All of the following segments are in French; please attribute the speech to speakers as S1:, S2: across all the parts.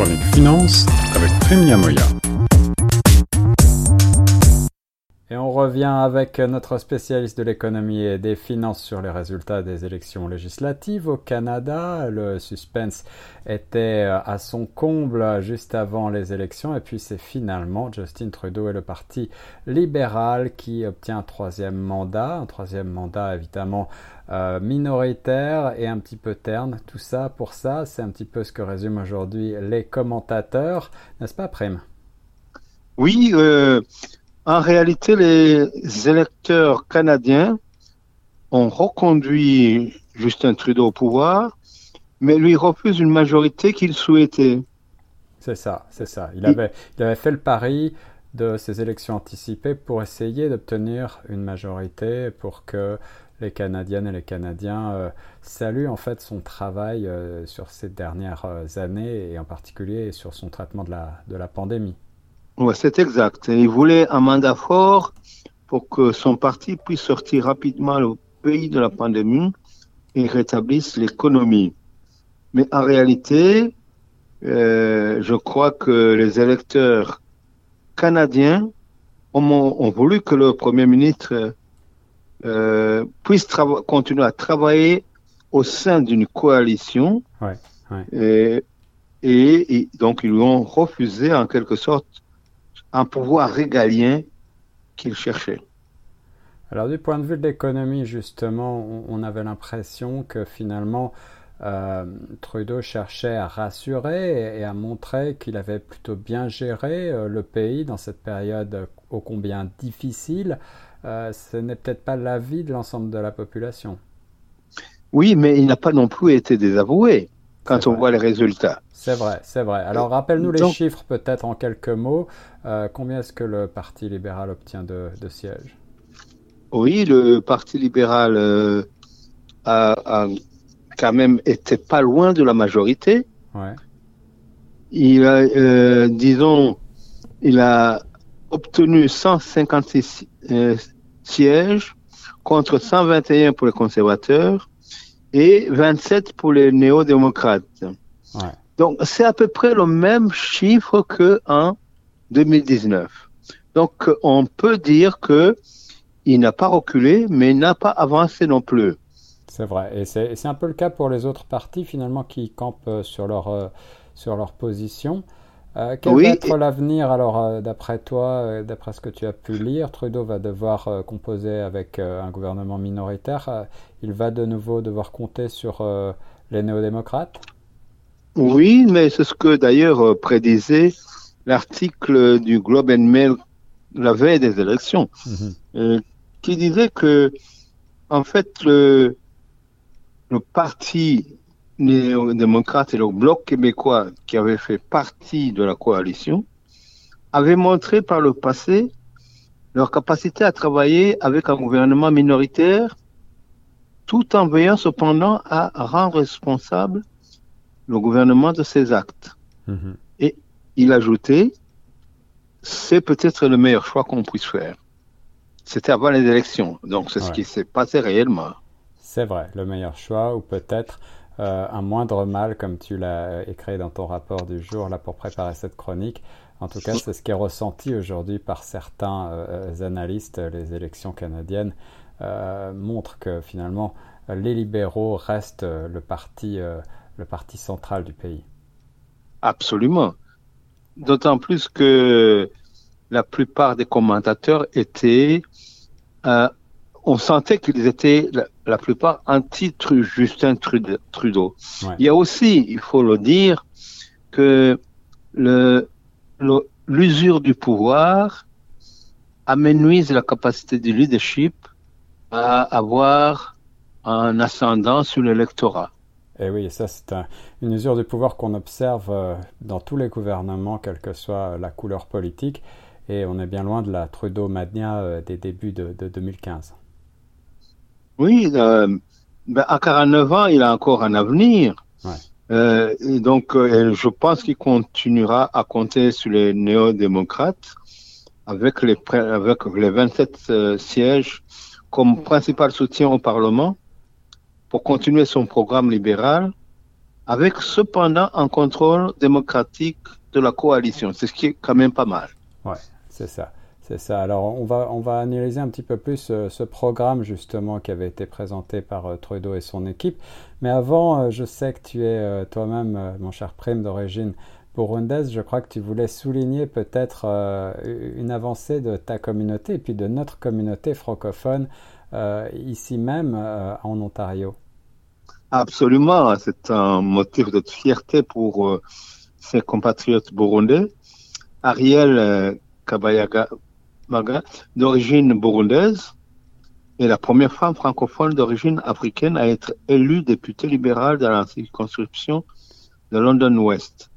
S1: chronique finance avec Prime Moya.
S2: Revient avec notre spécialiste de l'économie et des finances sur les résultats des élections législatives au Canada. Le suspense était à son comble juste avant les élections et puis c'est finalement Justin Trudeau et le Parti libéral qui obtient un troisième mandat, un troisième mandat évidemment euh, minoritaire et un petit peu terne. Tout ça pour ça, c'est un petit peu ce que résument aujourd'hui les commentateurs, n'est-ce pas Prime
S3: Oui, euh, en réalité, les électeurs canadiens ont reconduit Justin Trudeau au pouvoir, mais lui refusent une majorité qu'il souhaitait.
S2: C'est ça, c'est ça. Il avait, il avait fait le pari de ces élections anticipées pour essayer d'obtenir une majorité pour que les Canadiennes et les Canadiens euh, saluent en fait son travail euh, sur ces dernières euh, années et en particulier sur son traitement de la, de la pandémie.
S3: Oui, c'est exact. Il voulait un mandat fort pour que son parti puisse sortir rapidement le pays de la pandémie et rétablisse l'économie. Mais en réalité, euh, je crois que les électeurs canadiens ont, voulu que le Premier ministre euh, puisse continuer à travailler au sein d'une coalition.
S2: Ouais, ouais.
S3: Et, et, et, donc, ils lui ont refusé en quelque sorte un pouvoir régalien qu'il cherchait.
S2: Alors du point de vue de l'économie, justement, on, avait l'impression que finalement euh, Trudeau cherchait à rassurer et, à montrer qu'il avait plutôt bien géré euh, le pays dans cette période ô combien difficile. Euh, ce n'est peut-être pas l'avis de l'ensemble de la population.
S3: Oui, mais il n'a pas non plus été désavoué quand on voit les résultats.
S2: C'est vrai, c'est vrai. Alors rappelle-nous les chiffres peut-être en quelques mots. Euh, combien est-ce que le Parti libéral obtient de, sièges?
S3: Oui, le Parti libéral euh, a, quand même été pas loin de la majorité.
S2: Ouais.
S3: Il a, euh, disons, il a obtenu 156 sièges contre 121 pour les conservateurs et 27 pour les néo-démocrates.
S2: Ouais.
S3: Donc, c'est à peu près le même chiffre qu'en 2019. Donc, on peut dire que il n'a pas reculé, mais il n'a pas avancé non plus.
S2: C'est vrai. Et c'est un peu le cas pour les autres partis, finalement, qui campent euh, sur leur, euh, sur leur position. Euh, quel va être l'avenir alors d'après toi, d'après ce que tu as pu lire Trudeau va devoir composer avec un gouvernement minoritaire. il va de nouveau devoir compter sur les néo-démocrates?
S3: Oui, mais c'est ce que d'ailleurs euh, prédisait l'article du Globe and Mail la veille des élections, mhm. euh, qui disait que, en fait, le, le parti néo-démocrate et le bloc québécois qui avait fait partie de la coalition avaient montré par le passé leur capacité à travailler avec un gouvernement minoritaire tout en veillant cependant à rendre responsable le gouvernement de ses actes.
S2: Mhm.
S3: Et il ajoutait, c'est peut-être le meilleur choix qu'on puisse faire. C'était avant les élections, donc c'est ce qui s'est passé réellement.
S2: C'est vrai, le meilleur choix, ou peut-être euh, un moindre mal, comme tu l'as écrit dans ton rapport du jour, là, pour préparer cette chronique. En tout cas, c'est ce qui est ressenti aujourd'hui par certains euh, analystes. Les élections canadiennes euh, montrent que finalement, les libéraux restent le parti le parti central du pays.
S3: Absolument. D'autant plus que la plupart des commentateurs étaient, euh, on sentait qu'ils étaient la, plupart anti-Justin Trudeau. Il y a aussi, il faut le dire, que l'usure du pouvoir amenuise la capacité du leadership à avoir un ascendant sur l'électorat.
S2: Et oui, ça c'est une usure du pouvoir qu'on observe euh, dans tous les gouvernements, quelle que soit la couleur politique. Et on est bien loin de la Trudeau-Mania euh, des débuts de, 2015.
S3: Oui, euh, ben à 49 ans, il a encore un avenir. donc, je pense qu'il continuera à compter sur les néo-démocrates avec les, avec les 27 sièges comme principal soutien au Parlement pour continuer son programme libéral avec cependant un contrôle démocratique de la coalition. C'est ce qui est quand même pas mal.
S2: Ouais, c'est ça. C'est ça. Alors, on va, on va analyser un petit peu plus euh, ce programme, justement, qui avait été présenté par euh, Trudeau et son équipe. Mais avant, euh, je sais que tu es toi-même, mon cher Prime, d'origine burundaise. Je crois que tu voulais souligner peut-être une avancée de ta communauté et puis de notre communauté francophone ici même en Ontario.
S3: Absolument. C'est un motif de fierté pour ses compatriotes burundais. Ariel Kabayaga d'origine burundaise et la première femme francophone d'origine africaine à être élue députée libérale dans la circonscription de London West.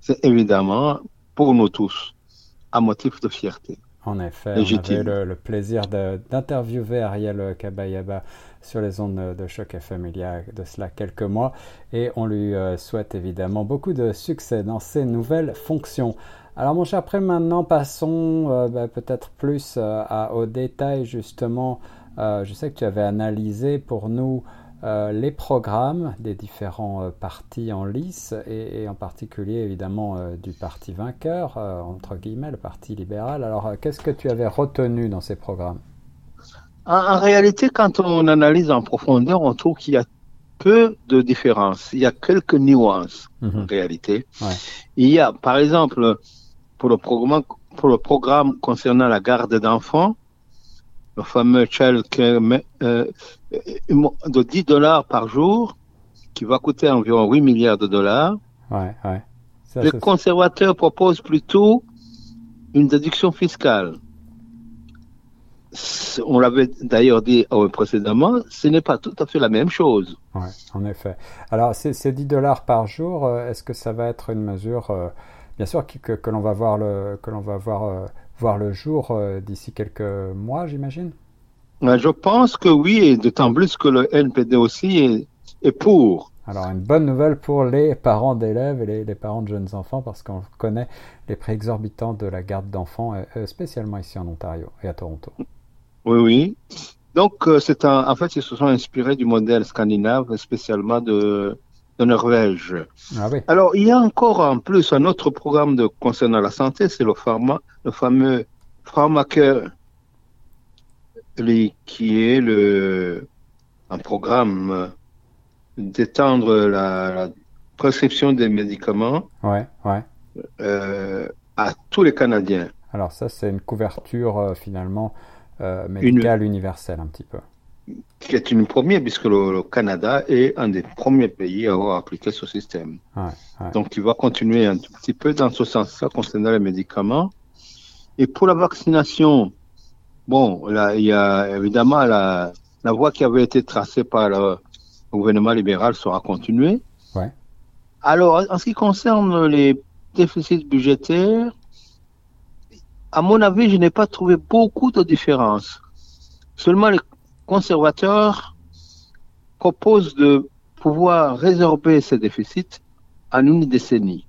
S3: C'est évidemment, pour nous tous, un motif de fierté.
S2: En effet, on avait le, plaisir d'interviewer Ariel Kabayaba sur les ondes de choc FM il y a de cela quelques mois et on lui euh, souhaite évidemment beaucoup de succès dans ses nouvelles fonctions. Alors mon cher après maintenant passons euh, bah, peut-être plus euh, à, aux détails justement. Euh, je sais que tu avais analysé pour nous les programmes des différents partis en lice et, en particulier évidemment du parti vainqueur, entre guillemets, le parti libéral. Alors qu'est-ce que tu avais retenu dans ces programmes?
S3: En, réalité, quand on analyse en profondeur, on trouve qu'il y a peu de différences. Il y a quelques nuances en mhm. réalité. Il y a, par exemple, pour le programme, pour le programme concernant la garde d'enfants, le fameux Child Care euh, de 10 dollars par jour, qui va coûter environ 8 milliards de dollars.
S2: Ouais, ouais.
S3: les conservateurs proposent plutôt une déduction fiscale. On l'avait d'ailleurs dit euh, précédemment, ce n'est pas tout à fait la même chose.
S2: Ouais, en effet. Alors, ces 10 dollars par jour, euh, est-ce que ça va être une mesure bien sûr que, que, l'on va voir le, que l'on va voir, euh, voir le jour euh, d'ici quelques mois, j'imagine
S3: Je pense que oui, et d'autant plus que le NPD aussi est, est, pour.
S2: Alors, une bonne nouvelle pour les parents d'élèves et les, les, parents de jeunes enfants, parce qu'on connaît les prix exorbitants de la garde d'enfants, euh, spécialement ici en Ontario et à Toronto.
S3: Oui, oui. Donc, c'est un, en fait, ils se sont inspirés du modèle scandinave, spécialement de, de Norvège.
S2: Ah
S3: Alors, il y a encore en plus un autre programme de, concernant la santé, c'est le, pharma, le fameux Pharmacare, qui est le, un programme d'étendre la, prescription des médicaments
S2: ouais, ouais.
S3: Euh, à tous les Canadiens.
S2: Alors ça, c'est une couverture euh, finalement euh, médicale universelle un petit peu
S3: qui est une première, puisque le, Canada est un des premiers pays à avoir appliqué ce système. Donc, il va continuer un petit peu dans ce sens-là concernant les médicaments. Et pour la vaccination, bon, là, il y a évidemment la, la voie qui avait été tracée par le gouvernement libéral sera continuée.
S2: Ouais.
S3: Alors, en ce qui concerne les déficits budgétaires, à mon avis, je n'ai pas trouvé beaucoup de différences. Seulement les conservateurs proposent de pouvoir résorber ces déficits en une décennie.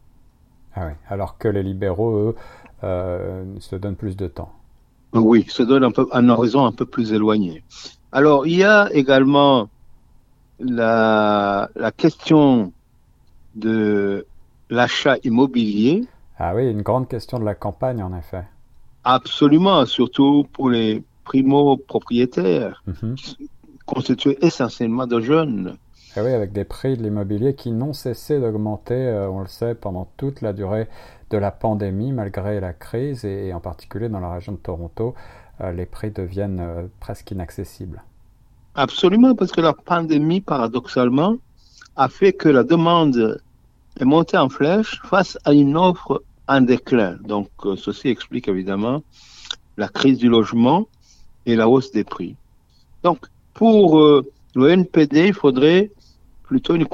S2: Ah oui, alors que les libéraux, eux, euh, se donnent plus de temps.
S3: Oui, se donnent un, peu, un horizon un peu plus éloigné. Alors, il y a également la, la question de l'achat immobilier.
S2: Ah oui, une grande question de la campagne, en effet.
S3: Absolument, surtout pour les primo-propriétaires,
S2: mhm.
S3: constitués essentiellement de jeunes.
S2: Et eh oui, avec des prix de l'immobilier qui n'ont cessé d'augmenter, euh, on le sait, pendant toute la durée de la pandémie, malgré la crise, et, en particulier dans la région de Toronto, euh, les prix deviennent euh, presque inaccessibles.
S3: Absolument, parce que la pandémie, paradoxalement, a fait que la demande est montée en flèche face à une offre en déclin. Donc, ceci explique évidemment la crise du logement et la hausse des prix. Donc, pour euh, le NPD, il faudrait plutôt une,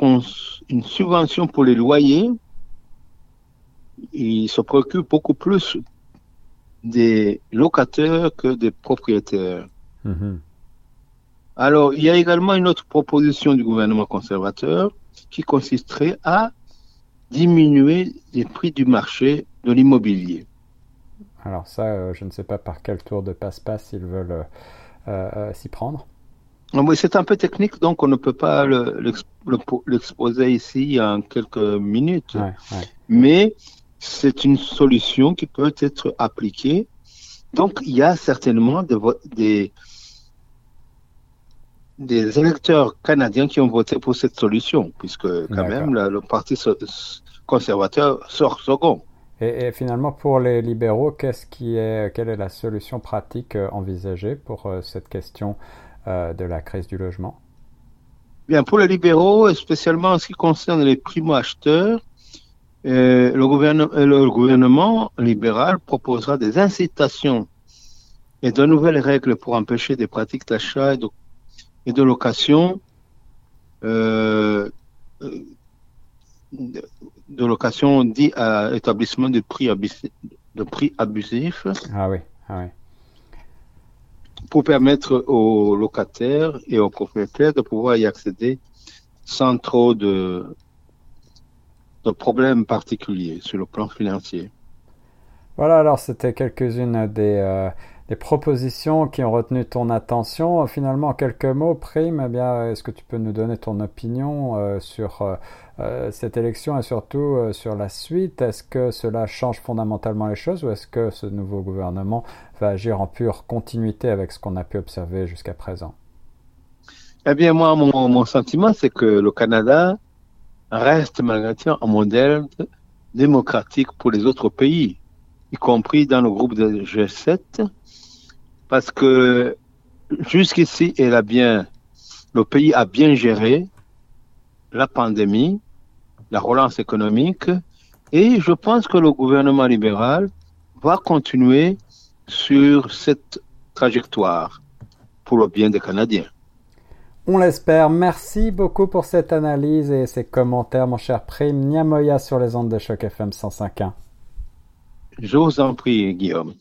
S3: une subvention pour les loyers. Il se préoccupe beaucoup plus des locataires que des propriétaires.
S2: Mm-hmm.
S3: Alors, il y a également une autre proposition du gouvernement conservateur qui consisterait à diminuer les prix du marché de l'immobilier.
S2: Alors ça, euh, je ne sais pas par quel tour de passe-passe ils veulent euh, euh, s'y prendre.
S3: Oui, c'est un peu technique, donc on ne peut pas l'exposer ici en quelques minutes. Mais c'est une solution qui peut être appliquée. Donc, il y a certainement des, des électeurs canadiens qui ont voté pour cette solution, puisque quand même le Parti conservateur sort second.
S2: Et, finalement, pour les libéraux, qu'est-ce qui est, quelle est la solution pratique euh, envisagée pour euh, cette question euh, de la crise du logement?
S3: Bien, pour les libéraux, spécialement en ce qui concerne les primo-acheteurs, le, gouvernement, le gouvernement libéral proposera des incitations et de nouvelles règles pour empêcher des pratiques d'achat et, de, location de location dit à établissement de prix, de prix abusif.
S2: Ah oui, ah oui.
S3: Pour permettre aux locataires et aux propriétaires de pouvoir y accéder sans trop de, de problèmes particuliers sur le plan financier.
S2: Voilà, alors c'était quelques-unes des, euh, des, propositions qui ont retenu ton attention. Finalement, quelques mots, Prime, eh est-ce que tu peux nous donner ton opinion euh, sur euh, euh, cette élection et surtout euh, sur la suite? Est-ce que cela change fondamentalement les choses ou est-ce que ce nouveau gouvernement va agir en pure continuité avec ce qu'on a pu observer jusqu'à présent?
S3: Eh bien, moi, mon, sentiment, c'est que le Canada reste malgré tout un modèle démocratique pour les autres pays, y compris dans le groupe de G7, parce que jusqu'ici, bien, le pays a bien géré la pandémie, la relance économique, et je pense que le gouvernement libéral va continuer sur cette trajectoire pour le bien des Canadiens.
S2: On l'espère. Merci beaucoup pour cette analyse et ces commentaires, mon cher Prime Niamoya sur les ondes de choc FM 105.1.
S3: Je vous en prie, Guillaume.